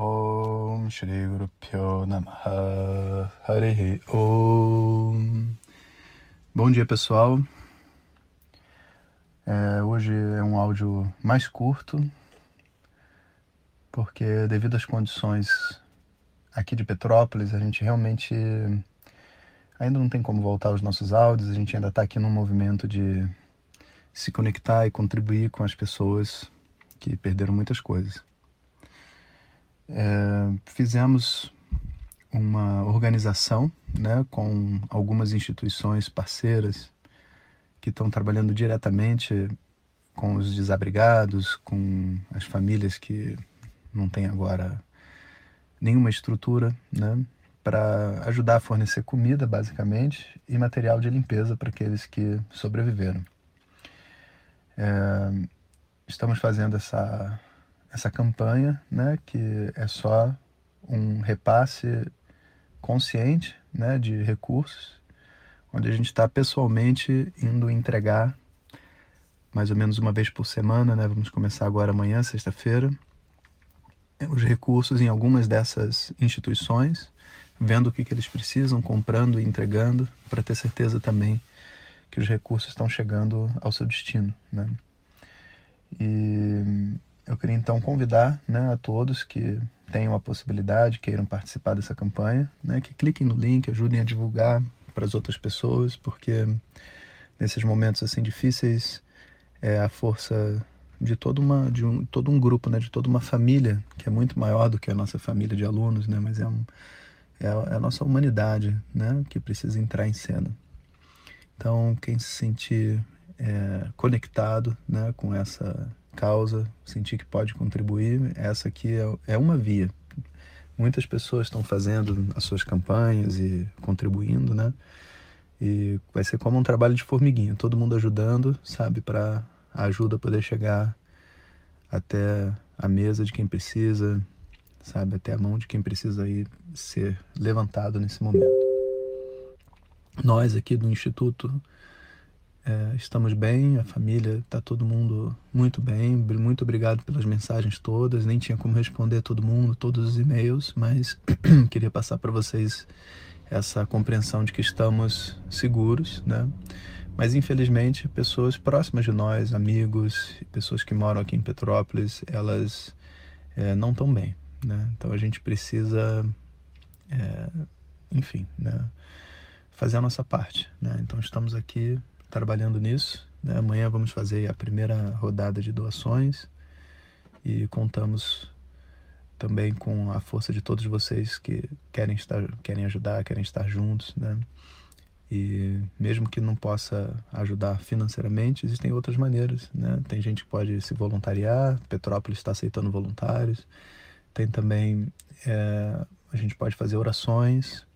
Om Shri Guru Pyo Namaha Hare Om Bom dia pessoal. É, Hoje é um áudio mais curto porque devido às condições aqui de Petrópolis a gente realmente ainda não tem como voltar aos nossos áudios a gente ainda está aqui num movimento de se conectar e contribuir com as pessoas que perderam muitas coisas é, fizemos uma organização né, com algumas instituições parceiras que estão trabalhando diretamente com os desabrigados, com as famílias que não têm agora nenhuma estrutura, né, para ajudar a fornecer comida, basicamente, e material de limpeza para aqueles que sobreviveram. É, estamos fazendo essa essa campanha, né, que é só um repasse consciente, né, de recursos, onde a gente está pessoalmente indo entregar mais ou menos uma vez por semana, né, vamos começar agora amanhã, sexta-feira, os recursos em algumas dessas instituições, vendo o que, que eles precisam, comprando e entregando, para ter certeza também que os recursos estão chegando ao seu destino, né? E eu queria então convidar né, a todos que tenham a possibilidade, queiram participar dessa campanha, né, que cliquem no link, ajudem a divulgar para as outras pessoas, porque nesses momentos assim difíceis é a força de toda uma de um, todo um grupo, né, de toda uma família que é muito maior do que a nossa família de alunos, né, mas é, um, é, a, é a nossa humanidade, né, que precisa entrar em cena. Então, quem se sentir é, conectado, né, com essa causa, sentir que pode contribuir, essa aqui é, é uma via. Muitas pessoas estão fazendo as suas campanhas e contribuindo, né? E vai ser como um trabalho de formiguinha, todo mundo ajudando, sabe, para a ajuda poder chegar até a mesa de quem precisa, sabe, até a mão de quem precisa aí ser levantado nesse momento. Nós aqui do Instituto é, estamos bem, a família está todo mundo muito bem. Muito obrigado pelas mensagens todas. Nem tinha como responder todo mundo, todos os e-mails, mas queria passar para vocês essa compreensão de que estamos seguros, né? Mas infelizmente, pessoas próximas de nós, amigos, pessoas que moram aqui em Petrópolis, elas é, não estão bem, né? Então a gente precisa, é, enfim, né? fazer a nossa parte, né? Então estamos aqui trabalhando nisso. Né? Amanhã vamos fazer a primeira rodada de doações e contamos também com a força de todos vocês que querem estar, querem ajudar, querem estar juntos, né? E mesmo que não possa ajudar financeiramente, existem outras maneiras, né? Tem gente que pode se voluntariar, Petrópolis está aceitando voluntários. Tem também é, a gente pode fazer orações,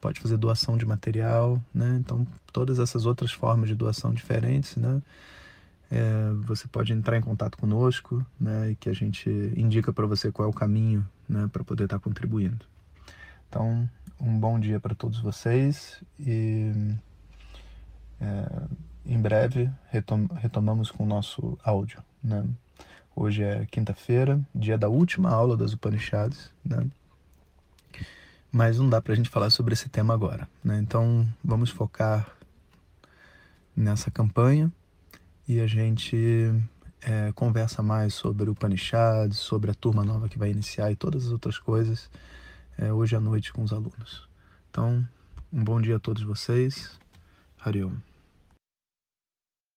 pode fazer doação de material, né? Então, todas essas outras formas de doação diferentes, né? É, você pode entrar em contato conosco, né? E que a gente indica para você qual é o caminho, né? Para poder estar tá contribuindo. Então, um bom dia para todos vocês e é, em breve retom retomamos com o nosso áudio, né? Hoje é quinta-feira, dia da última aula das Upanishads, né? Mas não dá para a gente falar sobre esse tema agora. Né? Então vamos focar nessa campanha e a gente é, conversa mais sobre o Upanishads, sobre a turma nova que vai iniciar e todas as outras coisas é, hoje à noite com os alunos. Então, um bom dia a todos vocês. Hariom.